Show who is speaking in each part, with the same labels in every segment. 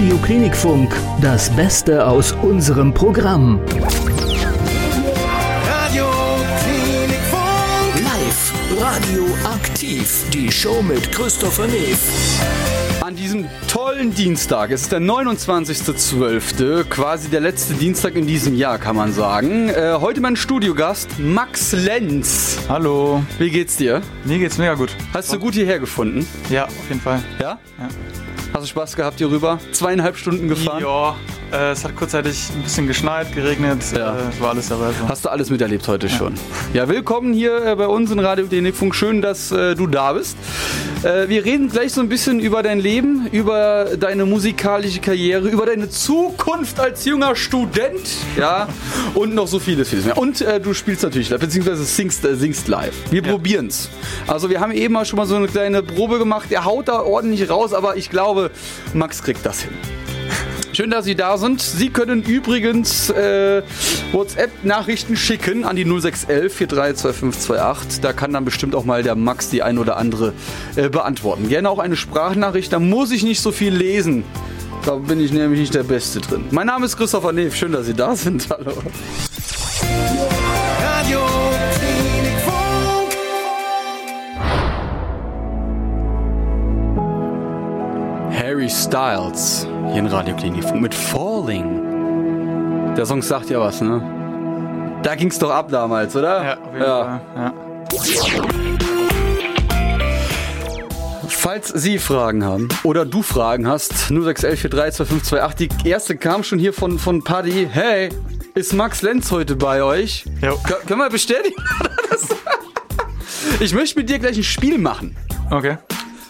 Speaker 1: Radio Klinikfunk, das Beste aus unserem Programm.
Speaker 2: Radio Klinikfunk.
Speaker 1: Live, Radio aktiv, die Show mit Christopher Neef.
Speaker 3: An diesem tollen Dienstag, es ist der 29.12., quasi der letzte Dienstag in diesem Jahr, kann man sagen. Äh, heute mein Studiogast, Max Lenz.
Speaker 4: Hallo,
Speaker 3: Wie geht's dir?
Speaker 4: mir geht's mega gut.
Speaker 3: Hast du gut hierher gefunden?
Speaker 4: Ja, auf jeden Fall.
Speaker 3: Ja?
Speaker 4: Ja.
Speaker 3: Hast du Spaß gehabt hier rüber? Zweieinhalb Stunden gefahren?
Speaker 4: Ja, äh, es hat kurzzeitig ein bisschen geschneit, geregnet,
Speaker 3: Ja.
Speaker 4: äh, war alles dabei. So.
Speaker 3: Hast du alles miterlebt heute schon? Ja, willkommen hier äh, bei uns in Radio Klinikfunk. Schön, dass äh, du da bist. Äh, wir reden gleich so ein bisschen über dein Leben, über deine musikalische Karriere, über deine Zukunft als junger Student, ja, und noch so vieles, vieles mehr. Und du spielst natürlich live, beziehungsweise singst, singst live. Wir probieren's. Also wir haben eben mal schon mal so eine kleine Probe gemacht. Er haut da ordentlich raus, aber ich glaube, Max kriegt das hin. Schön, dass Sie da sind. Sie können übrigens äh, WhatsApp-Nachrichten schicken an die 0611 432528. Da kann dann bestimmt auch mal der Max die ein oder andere äh, beantworten. Gerne auch eine Sprachnachricht, da muss ich nicht so viel lesen. Da bin ich nämlich nicht der Beste drin. Mein Name ist Christopher Neef. Schön, dass Sie da sind. Hallo. Harry Styles hier in Radioklinik mit Falling. Der Song sagt ja was, ne? Da ging's doch ab damals, oder?
Speaker 4: Ja, auf jeden Fall. Ja.
Speaker 3: Falls Sie Fragen haben oder du Fragen hast, 0611432528. Die erste kam schon hier von, von Paddy. Hey, ist Max Lenz heute bei euch?
Speaker 4: Jo.
Speaker 3: Kö- Können wir bestätigen? Ich möchte mit dir gleich ein Spiel machen.
Speaker 4: Okay,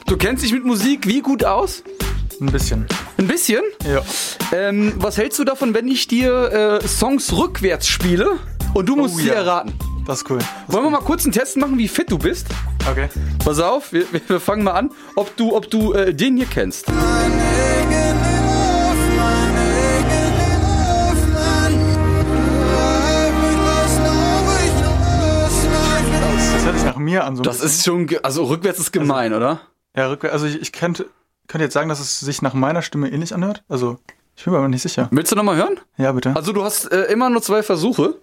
Speaker 3: Du kennst dich mit Musik wie gut aus?
Speaker 4: Ein bisschen.
Speaker 3: Ein bisschen?
Speaker 4: Ja.
Speaker 3: Ähm, was hältst du davon, wenn ich dir äh, Songs rückwärts spiele und du musst
Speaker 4: Oh,
Speaker 3: sie
Speaker 4: ja.
Speaker 3: erraten?
Speaker 4: Das ist cool.
Speaker 3: Wollen wir mal kurz einen Test machen, wie fit du bist?
Speaker 4: Okay.
Speaker 3: Pass auf, wir, wir- fangen mal an, ob du, ob du äh, den hier kennst.
Speaker 4: Das hört sich nach mir an. So
Speaker 3: Das
Speaker 4: bisschen.
Speaker 3: ist schon, also rückwärts ist gemein, oder?
Speaker 4: Ja, rückwärts. Also ich, ich könnte, könnte jetzt sagen, dass es sich nach meiner Stimme ähnlich anhört. Also, ich bin mir aber nicht sicher.
Speaker 3: Willst du nochmal hören?
Speaker 4: Ja, bitte.
Speaker 3: Also du hast äh, immer nur zwei Versuche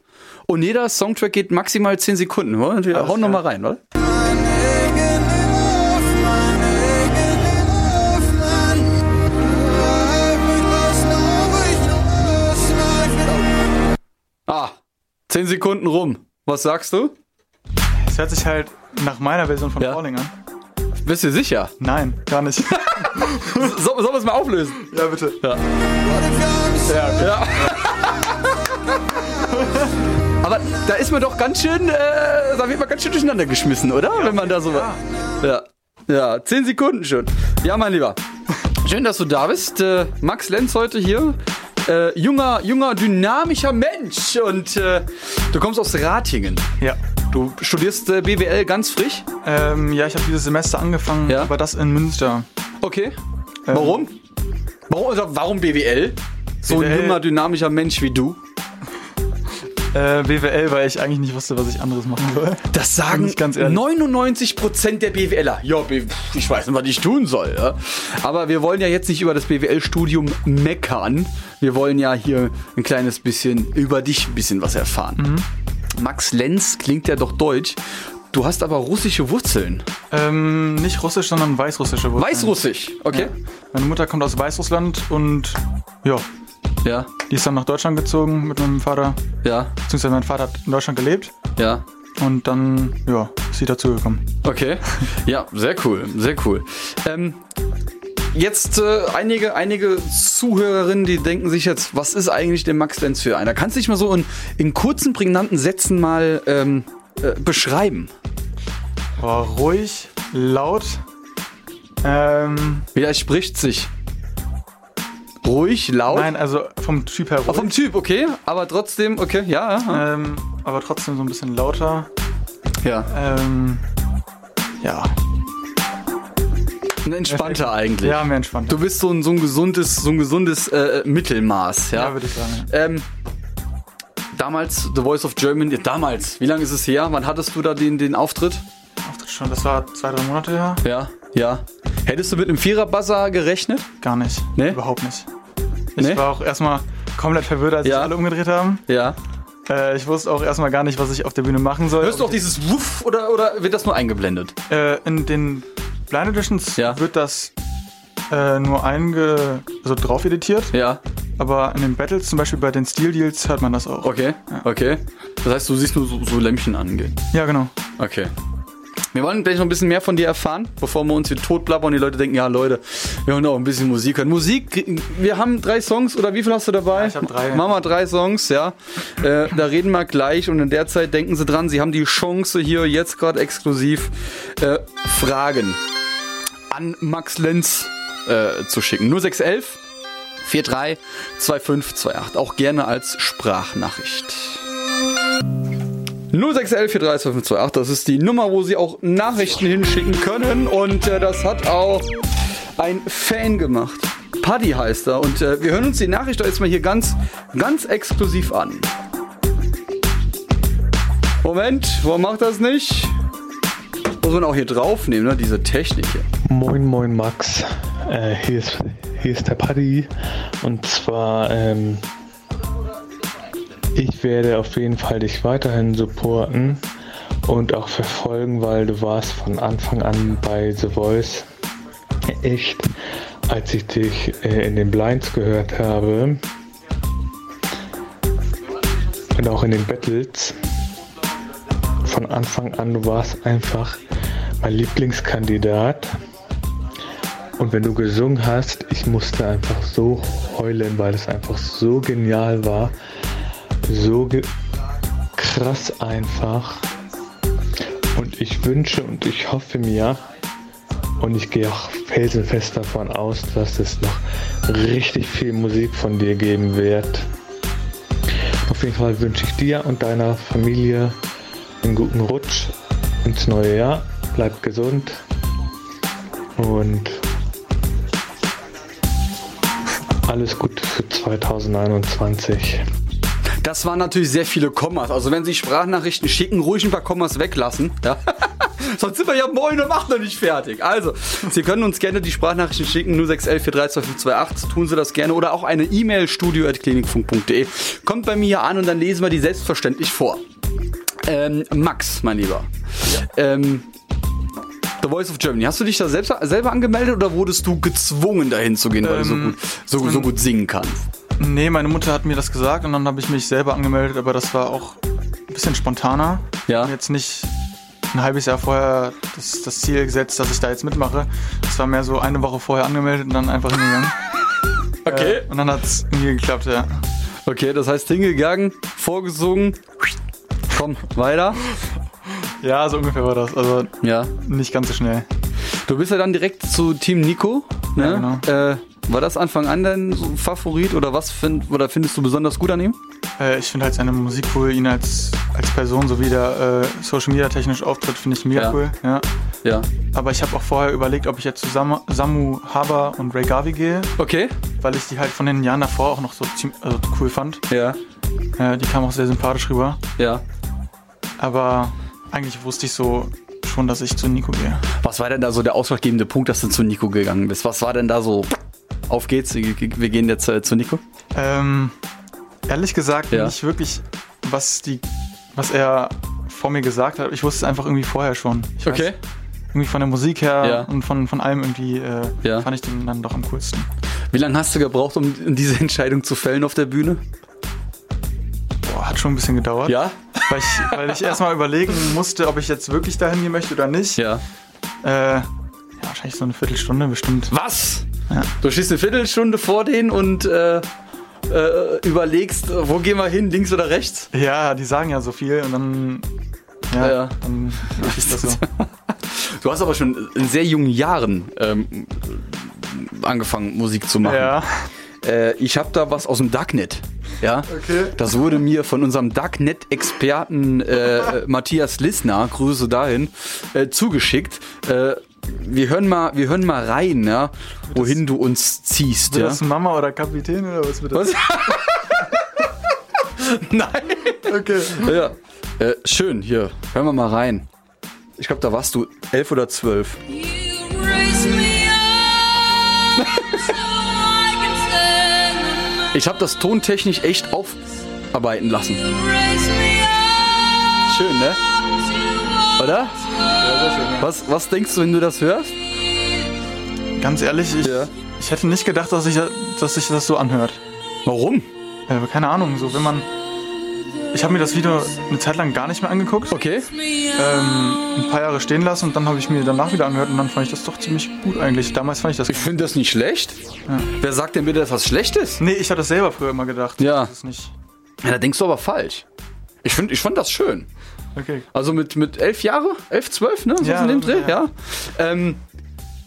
Speaker 3: und jeder Songtrack geht maximal 10 Sekunden. Oder? Wir
Speaker 4: Alles
Speaker 3: hauen nochmal rein, oder? Ah, 10 Sekunden rum. Was sagst du?
Speaker 4: Es hört sich halt nach meiner Version von
Speaker 3: Ja.
Speaker 4: Falling an.
Speaker 3: Bist du sicher?
Speaker 4: Nein, gar nicht.
Speaker 3: So, sollen wir es mal auflösen?
Speaker 4: ja, bitte.
Speaker 3: Ja. ja. Aber da ist man doch ganz schön, äh, da wird man ganz schön durcheinander geschmissen, oder? Wenn man da so. Ja. Ja, zehn Sekunden schon. Ja, mein Lieber. Schön, dass du da bist. Äh, Max Lenz heute hier. Äh, junger, junger, dynamischer Mensch. Und äh, du kommst aus Ratingen.
Speaker 4: Ja.
Speaker 3: Du studierst äh, BWL ganz frisch.
Speaker 4: Ähm, ja, ich habe dieses Semester angefangen,
Speaker 3: Ja.
Speaker 4: aber das in Münster.
Speaker 3: Okay. Warum? Warum, also warum BWL? So ein
Speaker 4: BWL.
Speaker 3: junger, dynamischer Mensch wie du.
Speaker 4: Äh, BWL, weil ich eigentlich nicht wusste, was ich anderes machen soll.
Speaker 3: Das sagen
Speaker 4: Bin ich ganz ehrlich.
Speaker 3: 99% der BWLer. Ja, B- ich weiß nicht, was ich tun soll. Ja? Aber wir wollen ja jetzt nicht über das BWL-Studium meckern. Wir wollen ja hier ein kleines bisschen über dich ein bisschen was erfahren. Max Lenz klingt ja doch deutsch. Du hast aber russische Wurzeln.
Speaker 4: Ähm, nicht russisch, sondern weißrussische Wurzeln.
Speaker 3: Weißrussisch, okay?
Speaker 4: Ja. Meine Mutter kommt aus Weißrussland und ja,
Speaker 3: Ja,
Speaker 4: die ist dann nach Deutschland gezogen mit meinem Vater.
Speaker 3: ja,
Speaker 4: Beziehungsweise mein Vater hat in Deutschland gelebt
Speaker 3: ja.
Speaker 4: und dann, ja, ist sie dazugekommen.
Speaker 3: Okay. Ja, sehr cool, sehr cool. Ähm, jetzt äh, einige, einige Zuhörerinnen, die denken sich jetzt, was ist eigentlich der Max Lenz für einer? Kannst du dich mal so in, in kurzen, prägnanten Sätzen mal ähm, äh, beschreiben?
Speaker 4: War ruhig, laut. Ähm,
Speaker 3: Widerspricht sich. Ruhig, laut.
Speaker 4: nein, also vom Typ her
Speaker 3: Ah, vom
Speaker 4: ruhig.
Speaker 3: Typ, okay. Aber trotzdem, okay, ja. ja,
Speaker 4: Ähm, aber trotzdem so ein bisschen lauter.
Speaker 3: ja.
Speaker 4: Ähm, ja.
Speaker 3: Ein entspannter eigentlich.
Speaker 4: Ja, mehr entspannt.
Speaker 3: Du bist so ein, so ein gesundes, so ein gesundes äh, Mittelmaß, ja.
Speaker 4: ja, würde ich sagen.
Speaker 3: Ähm, damals The Voice of Germany, damals, wie lange ist es her? Wann hattest du da den, den Auftritt?
Speaker 4: Auftritt schon, das war zwei, drei Monate her.
Speaker 3: Ja, ja. Hättest du mit einem Vierer-Buzzer gerechnet?
Speaker 4: Gar nicht.
Speaker 3: Nee?
Speaker 4: Überhaupt nicht. Ich
Speaker 3: Nee?
Speaker 4: war auch erstmal komplett verwirrt, als
Speaker 3: Ja.
Speaker 4: sich alle umgedreht haben.
Speaker 3: Ja.
Speaker 4: Äh, ich wusste auch erstmal gar nicht, was ich auf der Bühne machen soll.
Speaker 3: Hörst du auch dieses Wuff oder, oder wird das nur eingeblendet?
Speaker 4: Äh, in den Blind Editions
Speaker 3: Ja.
Speaker 4: wird das äh, nur einge also drauf editiert,
Speaker 3: Ja.
Speaker 4: aber in den Battles, zum Beispiel bei den Steel Deals, hört man das auch.
Speaker 3: Okay. Okay. Das heißt, du siehst nur so, so Lämpchen angehen.
Speaker 4: Ja, genau.
Speaker 3: Okay. Wir wollen gleich noch ein bisschen mehr von dir erfahren, bevor wir uns hier totblabbern und die Leute denken, ja Leute, wir wollen auch ein bisschen Musik hören. Musik, wir haben drei Songs oder wie viel hast du dabei?
Speaker 4: ich hab drei.
Speaker 3: Machen wir drei Songs, ja. Äh, da reden wir gleich und in der Zeit denken Sie dran, Sie haben die Chance hier jetzt gerade exklusiv äh, Fragen an Max Lenz äh, zu schicken. 0611 43 2528. Auch gerne als Sprachnachricht. 0611 432528, das ist die Nummer, wo Sie auch Nachrichten hinschicken können. Und äh, das hat auch ein Fan gemacht. Paddy heißt er. Und äh, wir hören uns die Nachricht jetzt mal hier ganz, ganz exklusiv an. Moment, warum macht das nicht? Muss man auch hier draufnehmen, ne? diese Technik hier.
Speaker 5: Moin, moin Max. Äh, hier, ist, hier ist der Paddy. Und zwar, ähm, ich werde auf jeden Fall dich weiterhin supporten und auch verfolgen, weil du warst von Anfang an bei The Voice echt, als ich dich äh, in den Blinds gehört habe und auch in den Battles. Von Anfang an, du warst einfach mein Lieblingskandidat. Und wenn du gesungen hast, ich musste einfach so heulen, weil es einfach so genial war. So krass einfach. Und ich wünsche und ich hoffe mir, und ich gehe auch felsenfest davon aus, dass es noch richtig viel Musik von dir geben wird. Auf jeden Fall wünsche ich dir und deiner Familie einen guten Rutsch ins neue Jahr. Bleibt gesund und alles Gute für 2021.
Speaker 3: Das waren natürlich sehr viele Kommas. Also wenn Sie Sprachnachrichten schicken, ruhig ein paar Kommas weglassen. Ja? Sonst sind wir ja moin um 8 noch nicht fertig. Also, Sie können uns gerne die Sprachnachrichten schicken, 0611 Tun Sie das gerne. Oder auch eine E-Mail, studio.klinikfunk.de. Kommt bei mir an und dann lesen wir die selbstverständlich vor. Ähm, Max, mein Lieber. Ähm, The Voice of Germany. Hast du dich da selbst, selber angemeldet oder wurdest du gezwungen, dahin zu gehen, weil du so
Speaker 4: Ähm,
Speaker 3: gut, so, so gut singen kannst?
Speaker 4: Nee, meine Mutter hat mir das gesagt und dann habe ich mich selber angemeldet, aber das war auch ein bisschen spontaner.
Speaker 3: Ja.
Speaker 4: Und jetzt nicht ein halbes Jahr vorher das, das Ziel gesetzt, dass ich da jetzt mitmache. Das war mehr so eine Woche vorher angemeldet und dann einfach hingegangen.
Speaker 3: Okay.
Speaker 4: Äh, und dann hat es irgendwie geklappt, ja.
Speaker 3: Okay, das heißt hingegangen, vorgesungen. Komm, weiter.
Speaker 4: Ja, so ungefähr war das. Also
Speaker 3: Ja.
Speaker 4: nicht ganz so schnell.
Speaker 3: Du bist ja dann direkt zu Team Nico. Ne?
Speaker 4: Ja,
Speaker 3: äh, war das Anfang an dein Favorit oder was find, oder findest du besonders gut an ihm?
Speaker 4: Äh, ich finde halt seine Musik cool, ihn als, als Person, so wie der äh, Social Media technisch auftritt, finde ich mega
Speaker 3: Ja.
Speaker 4: cool. Ja.
Speaker 3: Ja.
Speaker 4: Aber ich habe auch vorher überlegt, ob ich jetzt zu Sam Samu Haber und Ray Garvey gehe,
Speaker 3: Okay.
Speaker 4: weil ich die halt von den Jahren davor auch noch so also cool fand.
Speaker 3: Ja.
Speaker 4: Äh, die kam auch sehr sympathisch rüber.
Speaker 3: Ja.
Speaker 4: Aber eigentlich wusste ich so schon, dass ich zu Nico gehe.
Speaker 3: Was war denn da so der ausschlaggebende Punkt, dass du zu Nico gegangen bist? Was war denn da so? Auf geht's, wir gehen jetzt äh, zu Nico.
Speaker 4: Ähm, ehrlich gesagt,
Speaker 3: Ja.
Speaker 4: nicht wirklich, was, die, was er vor mir gesagt hat. Ich wusste es einfach irgendwie vorher schon. Ich weiß,
Speaker 3: Okay.
Speaker 4: irgendwie von der Musik her
Speaker 3: Ja.
Speaker 4: und von, von allem irgendwie äh,
Speaker 3: Ja.
Speaker 4: fand ich den dann doch am coolsten.
Speaker 3: Wie lange hast du gebraucht, um diese Entscheidung zu fällen auf der Bühne?
Speaker 4: Boah, hat schon ein bisschen gedauert.
Speaker 3: Ja?
Speaker 4: Weil ich, weil ich erstmal überlegen musste, ob ich jetzt wirklich dahin gehen möchte oder nicht.
Speaker 3: Ja.
Speaker 4: Äh, ja, wahrscheinlich so eine Viertelstunde bestimmt.
Speaker 3: Was?
Speaker 4: Ja.
Speaker 3: Du stehst eine Viertelstunde vor denen und äh, äh, überlegst, wo gehen wir hin, links oder rechts?
Speaker 4: Ja, die sagen ja so viel und dann. Ja,
Speaker 3: Ja.
Speaker 4: dann ich das so.
Speaker 3: Du hast aber schon in sehr jungen Jahren ähm, angefangen, Musik zu machen.
Speaker 4: Ja.
Speaker 3: Äh, ich habe da was aus dem Darknet. Ja,
Speaker 4: Okay.
Speaker 3: das wurde mir von unserem Darknet-Experten äh, äh, Matthias Lissner, Grüße dahin, äh, zugeschickt. Äh, wir hören mal, wir hören mal rein, ja, wohin du uns ziehst.
Speaker 4: Wird
Speaker 3: Ja?
Speaker 4: das Mama oder Kapitän oder was wird das?
Speaker 3: Was? Nein.
Speaker 4: Okay.
Speaker 3: Ja. Äh, schön, hier, hören wir mal rein. Ich glaube, da warst du elf oder zwölf. Ich habe das tontechnisch echt aufarbeiten lassen. Schön, ne? Oder? Was, was denkst du, wenn du das hörst?
Speaker 4: Ganz ehrlich, ich,
Speaker 3: Ja.
Speaker 4: ich hätte nicht gedacht, dass sich dass sich das so anhört.
Speaker 3: Warum?
Speaker 4: Äh, keine Ahnung, so wenn man. Ich habe mir das Video eine Zeit lang gar nicht mehr angeguckt.
Speaker 3: Okay.
Speaker 4: Ähm, ein paar Jahre stehen lassen und dann habe ich mir danach wieder angehört und dann fand ich das doch ziemlich gut eigentlich. Damals fand ich das.
Speaker 3: Ich finde das nicht schlecht. Wer sagt denn bitte, dass das schlecht ist?
Speaker 4: Nee, ich hatte das selber früher immer gedacht.
Speaker 3: Ja.
Speaker 4: Das ist nicht.
Speaker 3: Ja, da denkst du aber falsch. Ich, find, ich fand das schön.
Speaker 4: Okay.
Speaker 3: Also mit, mit elf Jahre, elf, zwölf, ne? So
Speaker 4: Ja,
Speaker 3: in dem Dreh, ja.
Speaker 4: ja.
Speaker 3: Ähm,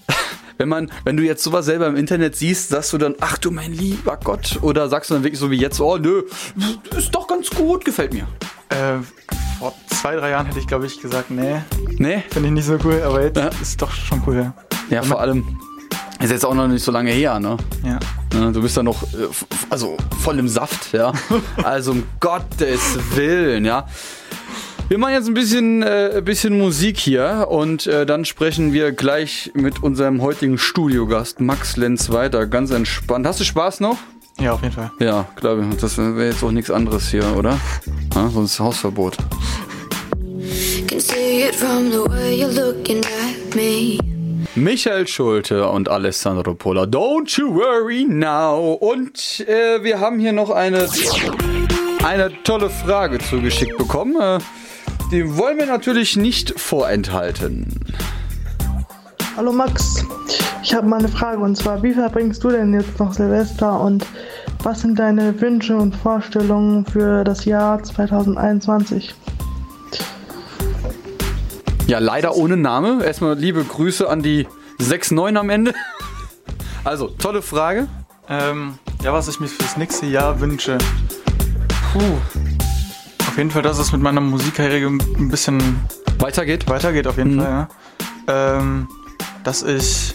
Speaker 3: wenn man, wenn du jetzt sowas selber im Internet siehst, sagst du dann, ach du mein lieber Gott, oder sagst du dann wirklich so wie jetzt, oh nö, ist doch ganz gut, gefällt mir.
Speaker 4: Äh, vor zwei, drei Jahren hätte ich, glaube ich, gesagt, nee,
Speaker 3: Nee?
Speaker 4: finde ich nicht so cool, aber jetzt
Speaker 3: Ja.
Speaker 4: ist doch schon cool, ja.
Speaker 3: Ja, vor allem, ist jetzt auch noch nicht so lange her, ne?
Speaker 4: Ja.
Speaker 3: Ne, Du bist da noch, äh, also voll im Saft, ja. Also um Gottes Willen, ja. Wir machen jetzt ein bisschen, äh, bisschen Musik hier und äh, dann sprechen wir gleich mit unserem heutigen Studiogast Max Lenz weiter. Ganz entspannt. Hast du Spaß noch?
Speaker 4: Ja, auf jeden Fall.
Speaker 3: Ja, glaube ich. Das wäre jetzt auch nichts anderes hier, oder? Ja, sonst Hausverbot. Michael Schulte und Alessandro Pola. Don't you worry now. Und äh, wir haben hier noch eine, eine tolle Frage zugeschickt bekommen. Äh, die wollen wir natürlich nicht vorenthalten.
Speaker 6: Hallo Max, ich habe mal eine Frage und zwar, wie verbringst du denn jetzt noch Silvester und was sind deine Wünsche und Vorstellungen für das Jahr 2021?
Speaker 3: Ja, leider ohne Name. Erstmal liebe Grüße an die 6-9 am Ende. Also, tolle Frage.
Speaker 4: Ähm, ja, was ich mir fürs nächste Jahr wünsche. Puh. Auf jeden Fall, dass es mit meiner Musikkarriere ein bisschen
Speaker 3: Weitergeht.
Speaker 4: weitergeht, auf jeden
Speaker 3: Mhm.
Speaker 4: Fall, ja. Ähm, dass ich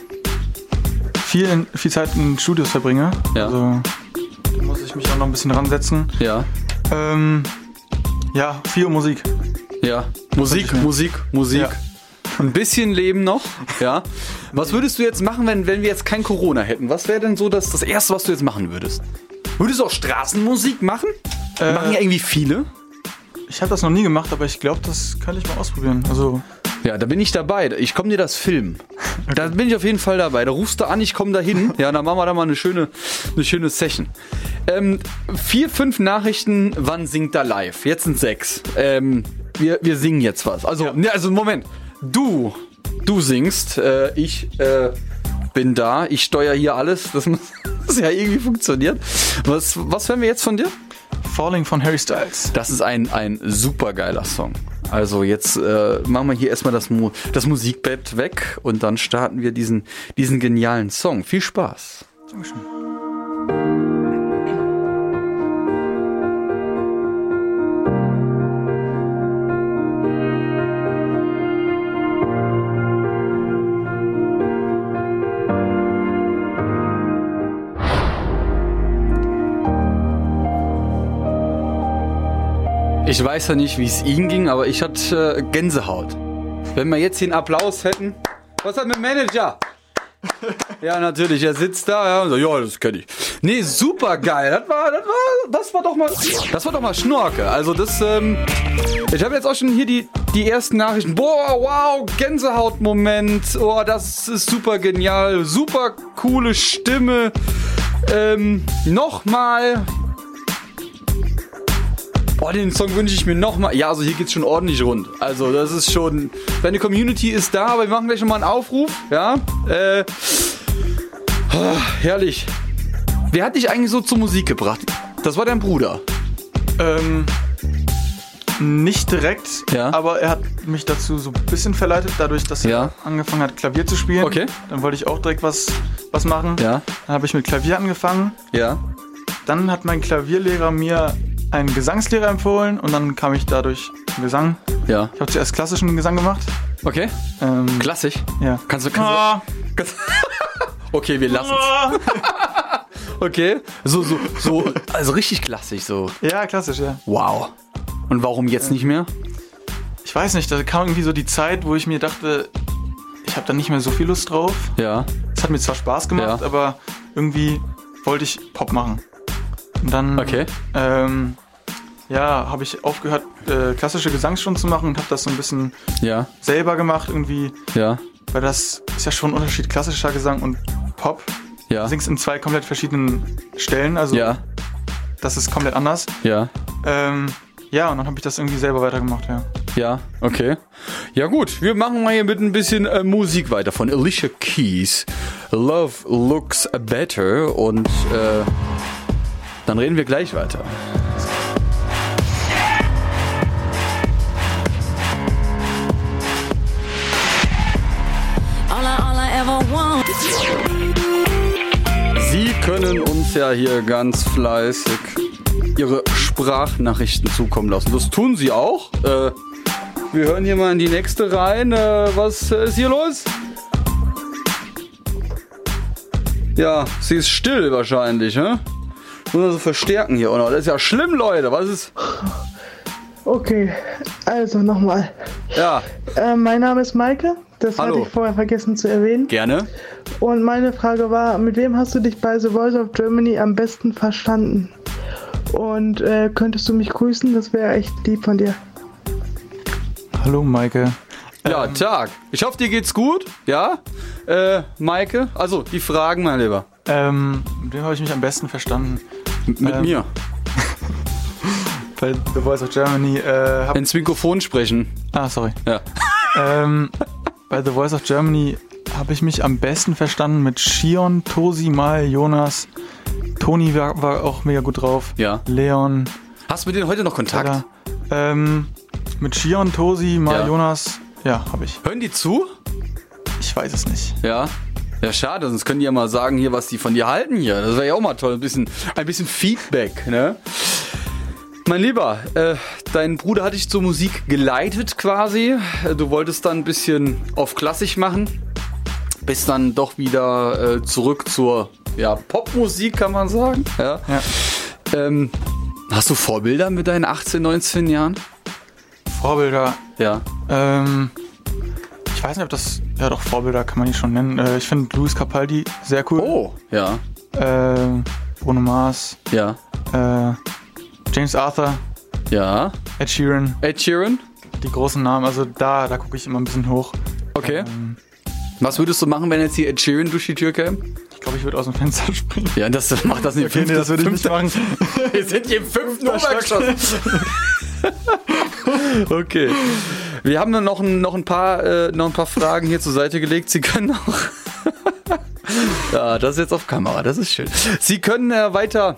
Speaker 4: viel, in, viel Zeit in Studios verbringe.
Speaker 3: Ja.
Speaker 4: Also da muss ich mich auch noch ein bisschen ransetzen.
Speaker 3: Ja.
Speaker 4: Ähm, ja, viel Musik.
Speaker 3: Ja. Musik. Musik, Musik.
Speaker 4: Ja.
Speaker 3: Ein bisschen Leben noch, ja. Was würdest du jetzt machen, wenn, wenn wir jetzt kein Corona hätten? Was wäre denn so das, das Erste, was du jetzt machen würdest? Würdest du auch Straßenmusik machen?
Speaker 4: Äh,
Speaker 3: machen ja irgendwie viele.
Speaker 4: Ich habe das noch nie gemacht, aber ich glaube, das könnte ich mal ausprobieren. Also,
Speaker 3: Ja, da bin ich dabei. Ich komme dir das filmen. Da bin ich auf jeden Fall dabei. Da rufst du an, ich komme da hin. Ja, dann machen wir da mal eine schöne, eine schöne Session. Ähm, vier, fünf Nachrichten, wann singt da live? Jetzt sind sechs. Ähm, wir, wir singen jetzt was. Also, ne, also Moment. Du, du singst, äh, ich äh, bin da, ich steuere hier alles. Das muss das ja irgendwie funktioniert. Was, was hören wir jetzt von dir?
Speaker 4: Falling von Harry Styles.
Speaker 3: Das ist ein, ein super geiler Song. Also jetzt äh, machen wir hier erstmal das, Mu das Musikbett weg und dann starten wir diesen, diesen genialen Song. Viel Spaß.
Speaker 4: Dankeschön.
Speaker 3: Ich weiß ja nicht, wie es Ihnen ging, aber ich hatte äh, Gänsehaut. Wenn wir jetzt den Applaus hätten. Was hat mit dem Manager? Ja, natürlich, er sitzt da ja, und so, ja, das kenne ich. Nee, super geil. Das war, das war, das war doch mal, das war doch mal Schnorke. Also das, ähm, ich habe jetzt auch schon hier die, die ersten Nachrichten. Boah, wow, Gänsehautmoment. Oh, das ist super genial. Super coole Stimme. Ähm, nochmal. Boah, den Song wünsche ich mir nochmal. Ja, also hier geht's schon ordentlich rund. Also das ist schon. Deine Community ist da, aber wir machen gleich nochmal einen Aufruf. Ja. Äh, oh, herrlich. Wer hat dich eigentlich so zur Musik gebracht? Das war dein Bruder.
Speaker 4: Ähm, nicht direkt,
Speaker 3: Ja.
Speaker 4: aber er hat mich dazu so ein bisschen verleitet, dadurch, dass er
Speaker 3: Ja.
Speaker 4: angefangen hat, Klavier zu spielen.
Speaker 3: Okay.
Speaker 4: Dann wollte ich auch direkt was, was machen.
Speaker 3: Ja.
Speaker 4: Dann habe ich mit Klavier angefangen.
Speaker 3: Ja.
Speaker 4: Dann hat mein Klavierlehrer mir einen Gesangslehrer empfohlen und dann kam ich dadurch zum Gesang.
Speaker 3: Ja.
Speaker 4: Ich habe zuerst klassischen Gesang gemacht.
Speaker 3: Okay.
Speaker 4: Ähm,
Speaker 3: Klassisch.
Speaker 4: ja.
Speaker 3: Kannst du. Kannst
Speaker 4: Ah,
Speaker 3: du kannst, okay, wir lassen's.
Speaker 4: ah.
Speaker 3: Okay. So, so, so. Also richtig klassisch, so.
Speaker 4: Ja, klassisch, ja.
Speaker 3: Wow. Und warum jetzt nicht mehr?
Speaker 4: Ich weiß nicht, da kam irgendwie so die Zeit, wo ich mir dachte, ich habe da nicht mehr so viel Lust drauf.
Speaker 3: Ja.
Speaker 4: Es hat mir zwar Spaß gemacht,
Speaker 3: Ja.
Speaker 4: aber irgendwie wollte ich Pop machen. Und dann
Speaker 3: Okay.
Speaker 4: ähm, ja, habe ich aufgehört, äh, klassische Gesangsstunden zu machen und habe das so ein bisschen
Speaker 3: Ja,
Speaker 4: selber gemacht irgendwie,
Speaker 3: ja,
Speaker 4: weil das ist ja schon ein Unterschied, klassischer Gesang und Pop.
Speaker 3: ja.
Speaker 4: Du singst in zwei komplett verschiedenen Stellen, also
Speaker 3: Ja,
Speaker 4: das ist komplett anders.
Speaker 3: ja.
Speaker 4: Ähm, ja, und dann habe ich das irgendwie selber weitergemacht, ja.
Speaker 3: Ja, okay. Ja gut, wir machen mal hier mit ein bisschen äh, Musik weiter von Alicia Keys. Love Looks Better und äh, dann reden wir gleich weiter. Sie können uns ja hier ganz fleißig Ihre Sprachnachrichten zukommen lassen. Das tun Sie auch. Äh, wir hören hier mal in die nächste rein. Äh, was ist hier los? Ja, sie ist still wahrscheinlich, ne? Muss man so verstärken hier, oder? Das ist ja schlimm, Leute. Was ist.
Speaker 6: Okay, also nochmal.
Speaker 3: Ja,
Speaker 6: Äh, mein Name ist Maike. Das
Speaker 3: Hallo.
Speaker 6: hatte ich vorher vergessen zu erwähnen.
Speaker 3: gerne.
Speaker 6: Und meine Frage war, mit wem hast du dich bei The Voice of Germany am besten verstanden? Und äh, könntest du mich grüßen? Das wäre echt lieb von dir.
Speaker 4: Hallo Maike.
Speaker 3: Ja, Tag. Ich hoffe, dir geht's gut. Ja? Äh, Maike? Also, die Fragen, mein Lieber.
Speaker 4: Ähm, mit wem habe ich mich am besten verstanden?
Speaker 3: Mit
Speaker 4: Ähm,
Speaker 3: mir.
Speaker 4: Bei The Voice of Germany äh,
Speaker 3: Ins Mikrofon sprechen.
Speaker 4: Ah, sorry.
Speaker 3: Ja.
Speaker 4: ähm, bei The Voice of Germany habe ich mich am besten verstanden mit Shion, Tosi, Mal, Jonas. Toni war, war auch mega gut drauf.
Speaker 3: Ja.
Speaker 4: Leon.
Speaker 3: Hast du mit denen heute noch Kontakt?
Speaker 4: Tada. Ähm, mit Shion, Tosi, Mal,
Speaker 3: Ja.
Speaker 4: Jonas. Ja, habe ich.
Speaker 3: Hören die zu?
Speaker 4: Ich weiß es nicht.
Speaker 3: Ja. Ja, schade, sonst können die ja mal sagen hier, was die von dir halten hier. Das wäre ja auch mal toll. Ein bisschen, ein bisschen Feedback, ne? Mein Lieber, äh, dein Bruder hat dich zur Musik geleitet quasi. Äh, Du wolltest dann ein bisschen auf klassisch machen. Bist dann doch wieder äh, zurück zur ja, Popmusik, kann man sagen. Ja.
Speaker 4: Ja.
Speaker 3: Ähm, hast du Vorbilder mit deinen 18, 19 Jahren?
Speaker 4: Vorbilder.
Speaker 3: Ja.
Speaker 4: Ähm, weiß nicht, ob das. Ja, doch, Vorbilder kann man die schon nennen. Äh, ich finde Louis Capaldi sehr cool.
Speaker 3: Oh, ja.
Speaker 4: Äh, Bruno Mars.
Speaker 3: Ja.
Speaker 4: Äh, James Arthur.
Speaker 3: Ja.
Speaker 4: Ed Sheeran.
Speaker 3: Ed Sheeran?
Speaker 4: Die großen Namen. Also da, da gucke ich immer ein bisschen hoch.
Speaker 3: Okay.
Speaker 4: Ähm,
Speaker 3: Was würdest du machen, wenn jetzt hier Ed Sheeran durch die Tür käme?
Speaker 4: ich glaube, ich würde aus dem Fenster springen.
Speaker 3: Ja, das macht das nicht.
Speaker 4: Okay, nee, das würde ich nicht machen.
Speaker 3: Wir sind hier im fünften Obergeschoss. okay. Wir haben nur noch ein, noch ein paar äh, noch ein paar Fragen hier zur Seite gelegt. Sie können auch. ja, das ist jetzt auf Kamera. Das ist schön. Sie können äh, weiter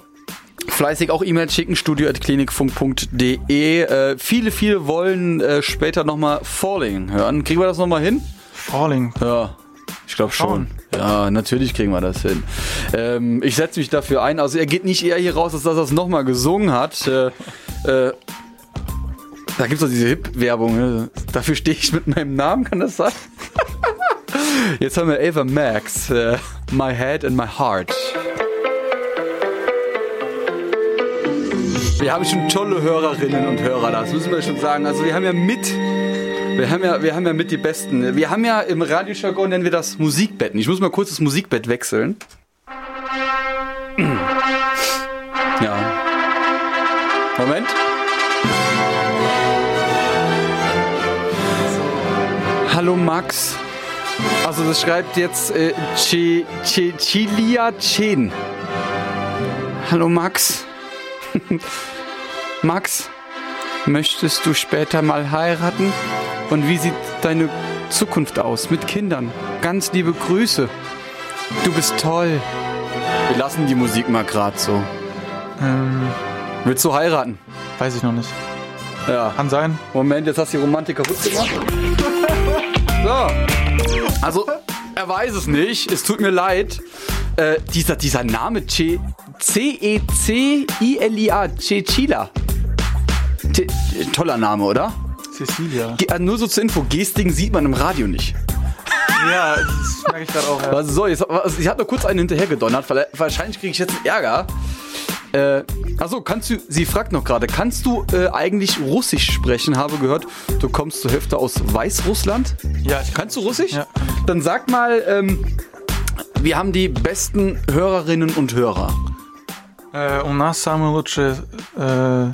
Speaker 3: fleißig auch E-Mails schicken, studio.klinikfunk.de. Äh, viele, viele wollen äh, später nochmal Falling hören. Kriegen wir das nochmal hin?
Speaker 4: Falling.
Speaker 3: Ja, ich glaube schon. Ja, natürlich kriegen wir das hin. Ähm, ich setze mich dafür ein. Also er geht nicht eher hier raus, als dass er es nochmal gesungen hat. Äh, äh, da gibt es doch diese Hip-Werbung. Ne? Dafür stehe ich mit meinem Namen, kann das sein? Jetzt haben wir Ava Max. Äh, my Head and My Heart. Wir haben schon tolle Hörerinnen und Hörer, das müssen wir schon sagen. Also wir haben ja mit wir haben ja, wir haben ja mit die Besten. Wir haben ja im Radiojargon nennen wir das Musikbetten. Ich muss mal kurz das Musikbett wechseln. Ja. Moment. Hallo Max. Also das schreibt jetzt äh, Chi- Chi- Chilia Chen. Hallo Max. Max, möchtest du später mal heiraten? Und wie sieht deine Zukunft aus mit Kindern? Ganz liebe Grüße. Du bist toll. Wir lassen die Musik mal grad so.
Speaker 4: Ähm,
Speaker 3: Willst du heiraten?
Speaker 4: weiß ich noch nicht.
Speaker 3: Ja.
Speaker 4: Kann sein.
Speaker 3: Moment, jetzt hast du die Romantik kaputt gemacht. So. Also, er weiß es nicht. Es tut mir leid. Äh, dieser, dieser Name C- C-E-C-I-L-I-A, Cecilia. T- Toller Name, oder?
Speaker 4: Cecilia.
Speaker 3: Ge- äh, Nur so zur Info, Gestigen sieht man im Radio nicht.
Speaker 4: Ja, das merke ich gerade auch. Ja.
Speaker 3: Was soll, jetzt, ich habe nur kurz einen hinterhergedonnert. Wahrscheinlich kriege ich jetzt einen Ärger. Äh, achso, kannst du, sie fragt noch gerade, kannst du äh, eigentlich Russisch sprechen? Habe gehört, du kommst zur Hälfte aus Weißrussland.
Speaker 4: Ja, ich
Speaker 3: Kannst du Russisch?
Speaker 4: Ja.
Speaker 3: Dann sag mal, ähm, wir haben die besten Hörerinnen und Hörer.
Speaker 4: Äh, у нас самый лучший, äh,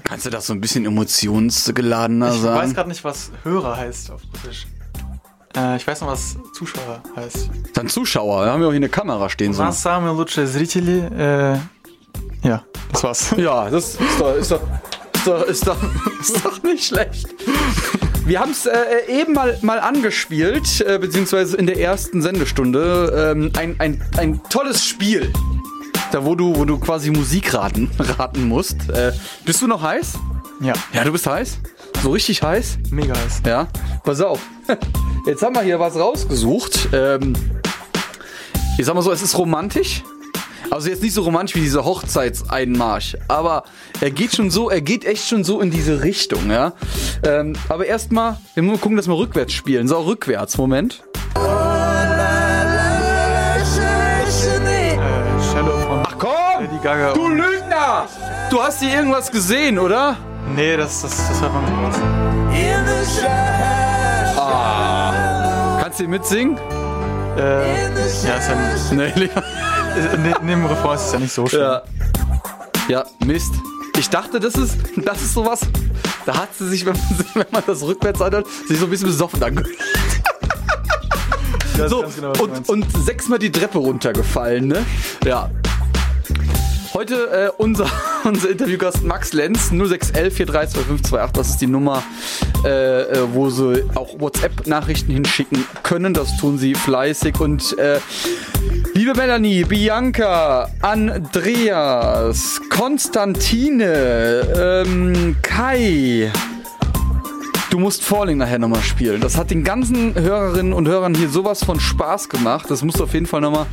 Speaker 3: Kannst du das so ein bisschen emotionsgeladener
Speaker 4: ich weiß
Speaker 3: sagen?
Speaker 4: gerade nicht, was Hörer heißt auf Russisch. Äh, ich weiß noch, was Zuschauer heißt.
Speaker 3: Dann Zuschauer, da haben wir auch hier eine Kamera stehen.
Speaker 4: У
Speaker 3: So.
Speaker 4: нас самые лучшие зрители, äh, ja, das war's.
Speaker 3: Ja, das ist doch, ist doch, ist doch, ist doch, ist doch nicht schlecht. Wir haben es äh, eben mal, mal angespielt, äh, beziehungsweise in der ersten Sendestunde. Ähm, ein, ein, ein tolles Spiel. Da, wo du, wo du quasi Musik raten, raten musst. Äh, bist du noch heiß?
Speaker 4: Ja,
Speaker 3: Ja, du bist heiß? So richtig heiß?
Speaker 4: mega heiß.
Speaker 3: Ja, pass auf. Jetzt haben wir hier was rausgesucht. Ähm, ich sag mal so, es ist romantisch. Also jetzt nicht so romantisch wie dieser Hochzeitseinmarsch, aber er geht schon so, er geht echt schon so in diese Richtung, ja. Ähm, aber erstmal, wir müssen gucken, dass wir rückwärts spielen. So, rückwärts, Moment. Ach komm! Du Lügner! Du hast hier irgendwas gesehen, oder?
Speaker 4: Nee, das, das, das hört man nicht raus.
Speaker 3: Kannst du mitsingen?
Speaker 4: Äh, ja, ist ja nicht,
Speaker 3: Nee, lieber.
Speaker 4: Äh, ne, neben dem Refrain ist es ja nicht so schlimm.
Speaker 3: Ja. Ja, Mist. Ich dachte, das ist, das ist sowas. Da hat sie sich, wenn man, wenn man das rückwärts anhört, sich so ein bisschen besoffen angehört. So,
Speaker 4: genau,
Speaker 3: und, und sechsmal die Treppe runtergefallen, ne? Ja. Heute äh, unser, unser Interviewgast Max Lenz, 0611 432528, das ist die Nummer, äh, äh, wo sie auch WhatsApp-Nachrichten hinschicken können. Das tun sie fleißig. Und äh, liebe Melanie, Bianca, Andreas, Konstantine, ähm, Kai, Du musst Falling nachher nochmal spielen. Das hat den ganzen Hörerinnen und Hörern hier sowas von Spaß gemacht. Das musst du auf jeden Fall nochmal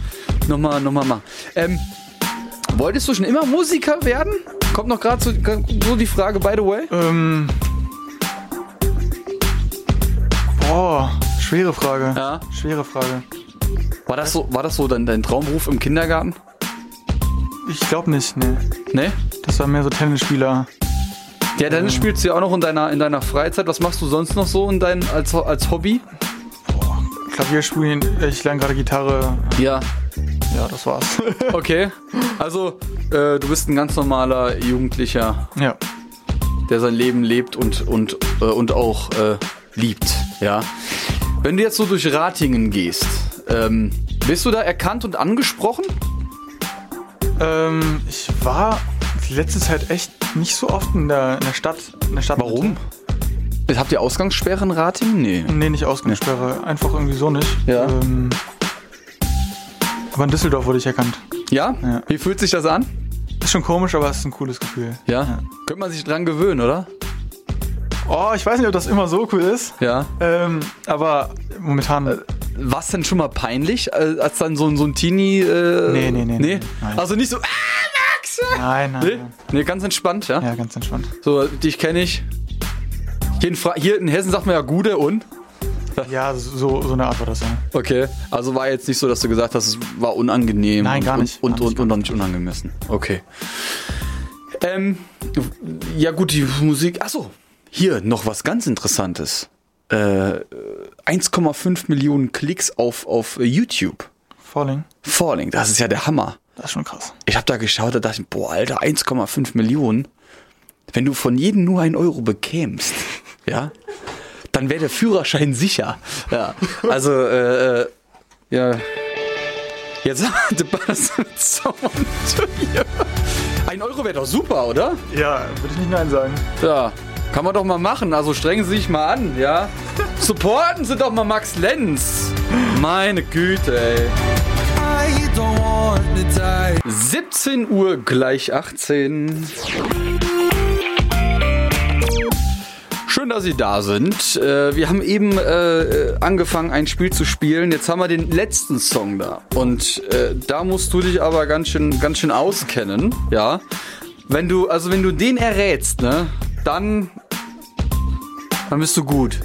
Speaker 3: noch mal, noch mal machen. Ähm, wolltest du schon immer Musiker werden? Kommt noch gerade so, so die Frage, by the way.
Speaker 4: Ähm. Boah, schwere Frage.
Speaker 3: Ja.
Speaker 4: Schwere Frage.
Speaker 3: War das so, war das so dein, dein Traumberuf im Kindergarten?
Speaker 4: Ich glaube nicht, nee.
Speaker 3: Ne?
Speaker 4: Das war mehr so Tennisspieler.
Speaker 3: Ja, dann spielst du ja auch noch in deiner, in deiner Freizeit. Was machst du sonst noch so in dein, als, als Hobby?
Speaker 4: Klavier spielen, ich lerne gerade Gitarre.
Speaker 3: Ja.
Speaker 4: Ja, das war's.
Speaker 3: Okay. Also, äh, du bist ein ganz normaler Jugendlicher,
Speaker 4: ja.
Speaker 3: der sein Leben lebt und, und, äh, und auch äh, liebt. Ja. Wenn du jetzt so durch Ratingen gehst, ähm, bist du da erkannt und angesprochen?
Speaker 4: Ähm, ich war die letzte Zeit echt nicht so oft in der, in der Stadt. In der Stadt
Speaker 3: Warum? Habt ihr Ausgangssperre in Ratingen? Nee.
Speaker 4: Nee, nicht Ausgangssperre. Einfach irgendwie so nicht.
Speaker 3: Ja.
Speaker 4: Ähm, aber in Düsseldorf wurde ich erkannt.
Speaker 3: Ja?
Speaker 4: Ja.
Speaker 3: Wie fühlt sich das an?
Speaker 4: Ist schon komisch, aber es ist ein cooles Gefühl.
Speaker 3: Ja? Könnte man sich dran gewöhnen, oder?
Speaker 4: Oh, ich weiß nicht, ob das immer so cool ist.
Speaker 3: Ja.
Speaker 4: Ähm, aber momentan.
Speaker 3: War es denn schon mal peinlich, äh, als dann so, ein- so ein Teenie. Äh,
Speaker 4: Nee, nee, nee,
Speaker 3: Nee?
Speaker 4: nein.
Speaker 3: Also nicht so. Ah, Max!
Speaker 4: nein, nein,
Speaker 3: Nee?
Speaker 4: nein.
Speaker 3: nee, ganz entspannt, ja?
Speaker 4: Ja, ganz entspannt.
Speaker 3: So, dich kenne ich. Hier in, Fra hier in Hessen sagt man ja Gude und.
Speaker 4: Ja, so, so eine Art war das ja.
Speaker 3: Okay, also war jetzt nicht so, dass du gesagt hast, es war unangenehm.
Speaker 4: Nein, gar
Speaker 3: und-
Speaker 4: nicht.
Speaker 3: Und,
Speaker 4: Gar
Speaker 3: und,
Speaker 4: nicht,
Speaker 3: und, noch nicht unangemessen. Okay. Ähm, ja gut, die Musik. Achso, hier noch was ganz Interessantes. Äh, 1,5 Millionen Klicks auf, auf YouTube.
Speaker 4: Falling.
Speaker 3: Falling, das ist ja der Hammer.
Speaker 4: Das ist schon krass.
Speaker 3: Ich habe da geschaut, da dachte ich, boah, Alter, 1,5 Millionen. Wenn du von jedem nur ein Euro bekämst, ja, dann wäre der Führerschein sicher. Ja, also, äh, äh, ja. Jetzt hatte das mit you. Ein Euro wäre doch super, oder?
Speaker 4: Ja, würde ich nicht Nein sagen.
Speaker 3: Ja, kann man doch mal machen. Also strengen Sie sich mal an, ja. Supporten Sie doch mal Max Lenz. Meine Güte, ey. 17 Uhr gleich 18. Schön, dass Sie da sind. Äh, wir haben eben äh, angefangen, ein Spiel zu spielen. Jetzt haben wir den letzten Song da. Und äh, da musst du dich aber ganz schön, ganz schön auskennen, ja. Wenn du, also wenn du den errätst, ne, dann, dann bist du gut.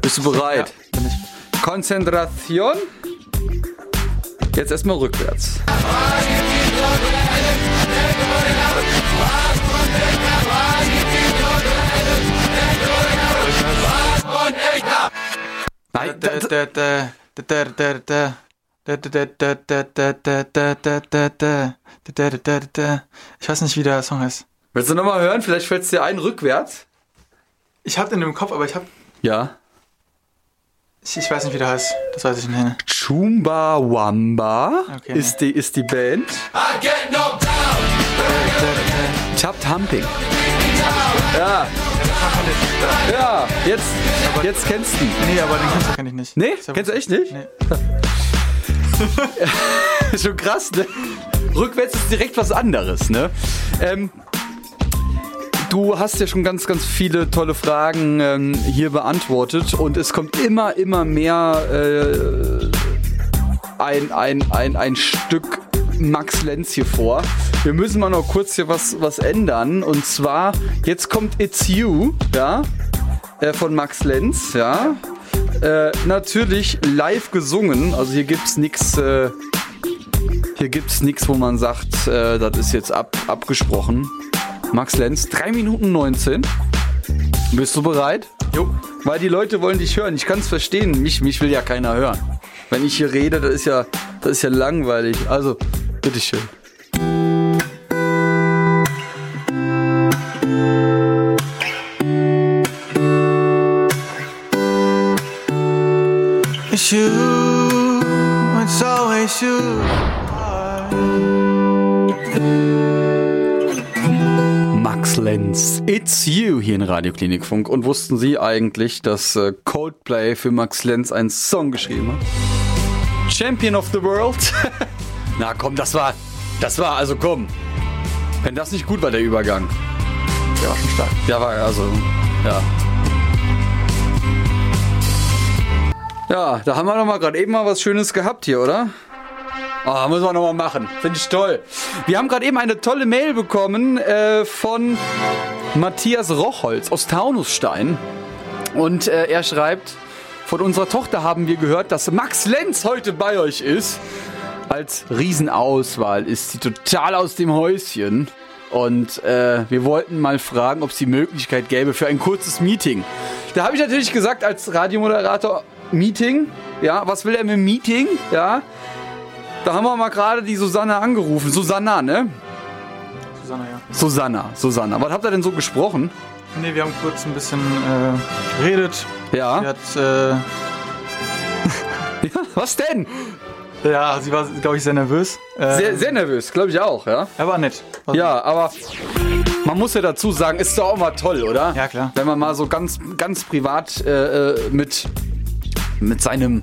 Speaker 3: Bist du bereit?
Speaker 4: Ja, bin ich.
Speaker 3: Konzentration. Jetzt erstmal rückwärts. Nein,
Speaker 4: ich weiß nicht, wie der Song heißt.
Speaker 3: Willst du nochmal hören? Vielleicht fällt es dir ein rückwärts.
Speaker 4: Ich hab den im Kopf, aber ich hab.
Speaker 3: Ja.
Speaker 4: Ich, ich weiß nicht, wie der heißt. Das weiß ich nicht.
Speaker 3: Chumbawamba
Speaker 4: Okay,
Speaker 3: ist, die, ist die Band. Tapped Humping. Ja. Ja, jetzt, jetzt kennst du ihn.
Speaker 4: Nee, aber den Künstler kenn ich nicht.
Speaker 3: Nee? Kennst du echt nicht?
Speaker 4: Nee.
Speaker 3: Schon krass, ne? Rückwärts ist direkt was anderes, ne? Ähm, du hast ja schon ganz, ganz viele tolle Fragen ähm, hier beantwortet und es kommt immer, immer mehr äh, ein, ein, ein, ein Stück Max Lenz hier vor. Wir müssen mal noch kurz hier was, was ändern und zwar, jetzt kommt It's You, ja, äh, von Max Lenz, ja. Äh, natürlich live gesungen, also hier gibt's nix, äh, hier gibt's nix, wo man sagt, äh, das ist jetzt ab, abgesprochen. Max Lenz, 3 Minuten 19. Bist du bereit? Jo. Weil die Leute wollen dich hören. Ich kann es verstehen. Mich, mich will ja keiner hören. Wenn ich hier rede, das ist ja, das ist ja langweilig. Also, bitteschön.
Speaker 4: It's you, it's always you.
Speaker 3: Lenz, It's You hier in Radio Klinikfunk. Und wussten Sie eigentlich, dass äh, Coldplay für Max Lenz einen Song geschrieben hat? Champion of the World? Na komm, das war, das war, also komm. Wenn das nicht gut war, der Übergang.
Speaker 4: Der war schon stark.
Speaker 3: Ja, war also, ja. Ja, da haben wir doch mal gerade eben mal was Schönes gehabt hier, oder? Ah, müssen wir nochmal machen. Finde ich toll. Wir haben gerade eben eine tolle Mail bekommen äh, von Matthias Rochholz aus Taunusstein. Und äh, er schreibt, von unserer Tochter haben wir gehört, dass Max Lenz heute bei euch ist. Als Riesenauswahl ist sie total aus dem Häuschen. Und äh, wir wollten mal fragen, ob es die Möglichkeit gäbe für ein kurzes Meeting. Da habe ich natürlich gesagt, als Radiomoderator, Meeting. Ja, was will er mit Meeting? Ja. Da haben wir mal gerade die Susanne angerufen. Susanna, ne?
Speaker 4: Susanne, ja.
Speaker 3: Susanna, Susanna. Was habt ihr denn so gesprochen?
Speaker 4: Nee, wir haben kurz ein bisschen äh, geredet. Sie
Speaker 3: Ja.
Speaker 4: hat, äh,
Speaker 3: ja. Was denn?
Speaker 4: ja, sie war, glaube ich, sehr nervös. Äh,
Speaker 3: Sehr, sehr nervös, glaube ich auch, ja.
Speaker 4: Er war nett. Also,
Speaker 3: Ja, aber man muss ja dazu sagen, ist doch auch mal toll, oder?
Speaker 4: Ja, klar.
Speaker 3: Wenn man mal so ganz, ganz privat äh, äh, mit, mit seinem,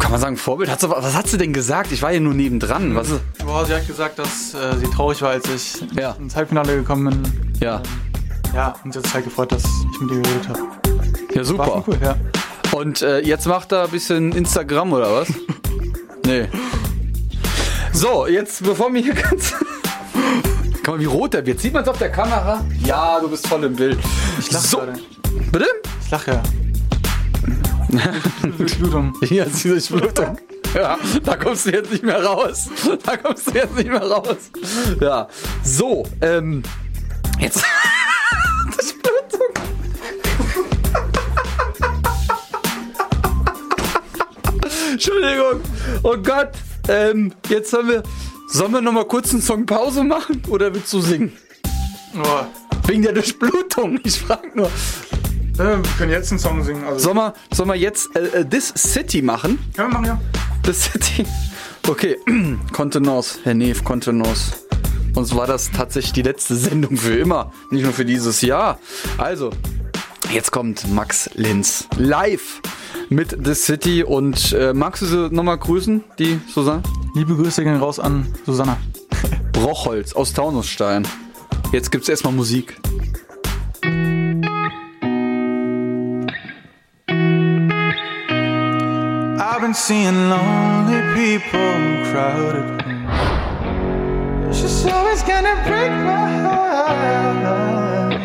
Speaker 3: kann man sagen, Vorbild, hat sie, was hat sie denn gesagt? Ich war ja nur nebendran. Was ist,
Speaker 4: Boah, sie hat gesagt, dass äh, sie traurig war, als ich
Speaker 3: Ja.
Speaker 4: ins Halbfinale gekommen bin.
Speaker 3: ja,
Speaker 4: Ja, und sie hat sich halt gefreut, dass ich mit ihr geredet habe.
Speaker 3: ja,
Speaker 4: War
Speaker 3: super.
Speaker 4: schon cool, ja.
Speaker 3: Und äh, jetzt macht er ein bisschen Instagram oder was? nee. So, jetzt bevor mir hier ganz. Guck mal, wie rot der wird. Sieht man es auf der Kamera? Ja, du bist voll im Bild.
Speaker 4: Ich lache
Speaker 3: so.
Speaker 4: gerade.
Speaker 3: Bitte?
Speaker 4: Ich lache. Blutung.
Speaker 3: Hier ist diese Blutung. Ja, da kommst du jetzt nicht mehr raus. Da kommst du jetzt nicht mehr raus. Ja, so, ähm, jetzt. das Blutung. Entschuldigung. Oh Gott. Ähm, jetzt haben wir. Sollen wir noch mal kurz einen Song Pause machen oder willst du singen?
Speaker 4: Boah.
Speaker 3: Wegen der Durchblutung. Ich frag nur.
Speaker 4: Äh, wir können jetzt einen Song singen. Also,
Speaker 3: Sollen wir, sollen wir jetzt äh, äh, This City machen?
Speaker 4: können wir machen, ja.
Speaker 3: The City. Okay, Kontenance, Herr Neef, Kontenance. Uns war das tatsächlich die letzte Sendung für immer, nicht nur für dieses Jahr. Also, jetzt kommt Max Linz live mit The City und äh, magst du sie nochmal grüßen, die Susanne?
Speaker 4: Liebe Grüße gehen raus an Susanna.
Speaker 3: Rochholz aus Taunusstein. Jetzt gibt's erstmal Musik.
Speaker 4: Been seeing lonely people crowded. She's always gonna break my heart.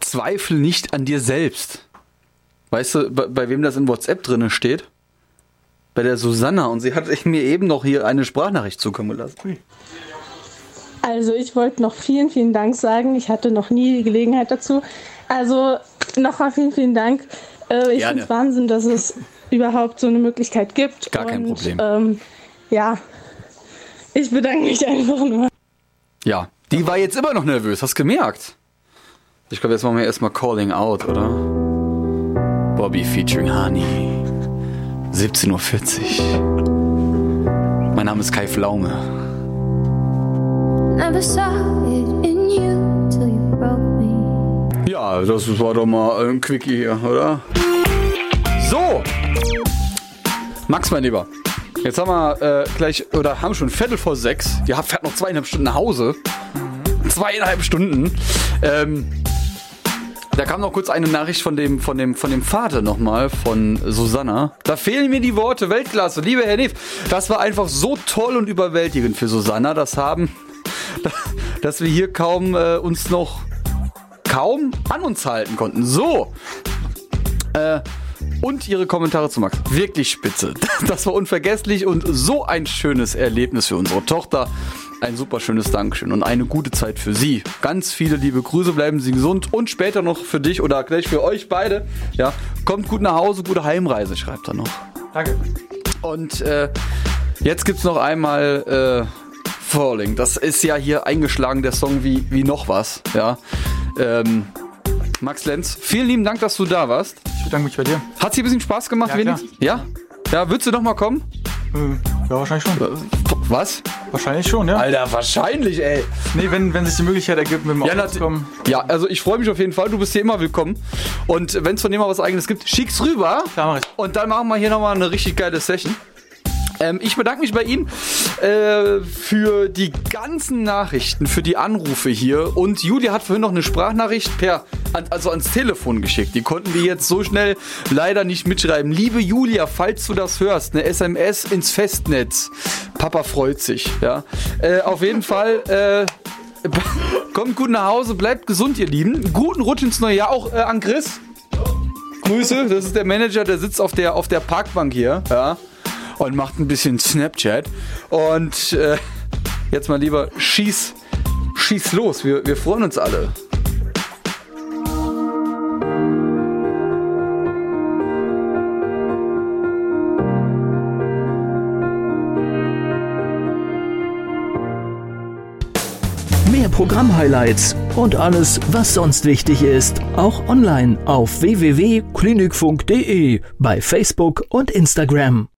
Speaker 3: Zweifel nicht an dir selbst. Weißt du, bei, bei wem das in WhatsApp drinne steht? Bei der Susanna und sie hat mir eben noch hier eine Sprachnachricht zukommen lassen.
Speaker 7: Also ich wollte noch vielen, vielen Dank sagen. Ich hatte noch nie die Gelegenheit dazu. Also Nochmal vielen, vielen Dank. Äh, ich finde es Wahnsinn, dass es überhaupt so eine Möglichkeit gibt.
Speaker 3: Gar kein
Speaker 7: Und,
Speaker 3: Problem.
Speaker 7: Ähm, ja, ich bedanke mich einfach nur.
Speaker 3: Ja, die war jetzt immer noch nervös, hast gemerkt. Ich glaube, jetzt machen wir erstmal Calling Out, oder? Bobby featuring Honey. 17.40 Uhr. Mein Name ist Kai Pflaume.
Speaker 8: Never saw
Speaker 3: Ja, das war doch mal ein Quickie hier, oder? So! Max, mein Lieber. Jetzt haben wir äh, gleich, oder haben schon Viertel vor sechs. Ihr habt fährt noch zweieinhalb Stunden nach Hause. Zweieinhalb Stunden. Ähm, da kam noch kurz eine Nachricht von dem, von dem, von dem Vater nochmal, von Susanna. Da fehlen mir die Worte. Weltklasse. Lieber Herr Neef, das war einfach so toll und überwältigend für Susanna. Das haben, dass wir hier kaum äh, uns noch kaum an uns halten konnten. So. Äh, und ihre Kommentare zu Max. Wirklich spitze. Das war unvergesslich und so ein schönes Erlebnis für unsere Tochter. Ein super schönes Dankeschön und eine gute Zeit für Sie. Ganz viele liebe Grüße, bleiben Sie gesund und später noch für dich oder gleich für euch beide. Ja, kommt gut nach Hause, gute Heimreise, schreibt er noch.
Speaker 4: Danke.
Speaker 3: Und äh, jetzt gibt's noch einmal äh, Falling. Das ist ja hier eingeschlagen, der Song wie, wie noch was. Ja. Ähm, Max Lenz, vielen lieben Dank, dass du da warst.
Speaker 4: Ich bedanke mich bei dir.
Speaker 3: Hat's dir ein bisschen Spaß gemacht,
Speaker 4: Ja,
Speaker 3: wenigstens? Ja? Ja, würdest du noch mal kommen?
Speaker 4: Äh, ja, wahrscheinlich schon.
Speaker 3: Was?
Speaker 4: Wahrscheinlich schon, ja.
Speaker 3: Alter, wahrscheinlich, ey.
Speaker 4: Nee, wenn, wenn sich die Möglichkeit ergibt, mit dem
Speaker 3: Ja,
Speaker 4: Auto zu kommen.
Speaker 3: Ja, also ich freue mich auf jeden Fall. Du bist hier immer willkommen. Und wenn es von dem mal was eigenes gibt, schick's rüber.
Speaker 4: Klar, mach ich.
Speaker 3: Und dann machen wir hier nochmal eine richtig geile Session. Ähm, ich bedanke mich bei Ihnen äh, für die ganzen Nachrichten, für die Anrufe hier. Und Julia hat vorhin noch eine Sprachnachricht per, also ans Telefon geschickt. Die konnten wir jetzt so schnell leider nicht mitschreiben. Liebe Julia, falls du das hörst, eine SMS ins Festnetz. Papa freut sich. Ja. Äh, auf jeden Fall. Äh, Kommt gut nach Hause, bleibt gesund, ihr Lieben. Guten Rutsch ins neue Jahr. Auch äh, an Chris. Grüße, das ist der Manager, der sitzt auf der, auf der Parkbank hier. Ja. Und macht ein bisschen Snapchat. Und äh, jetzt mal lieber, schieß, schieß los. Wir, wir freuen uns alle.
Speaker 1: Mehr Programm-Highlights und alles, was sonst wichtig ist, auch online auf www.klinikfunk.de, bei Facebook und Instagram.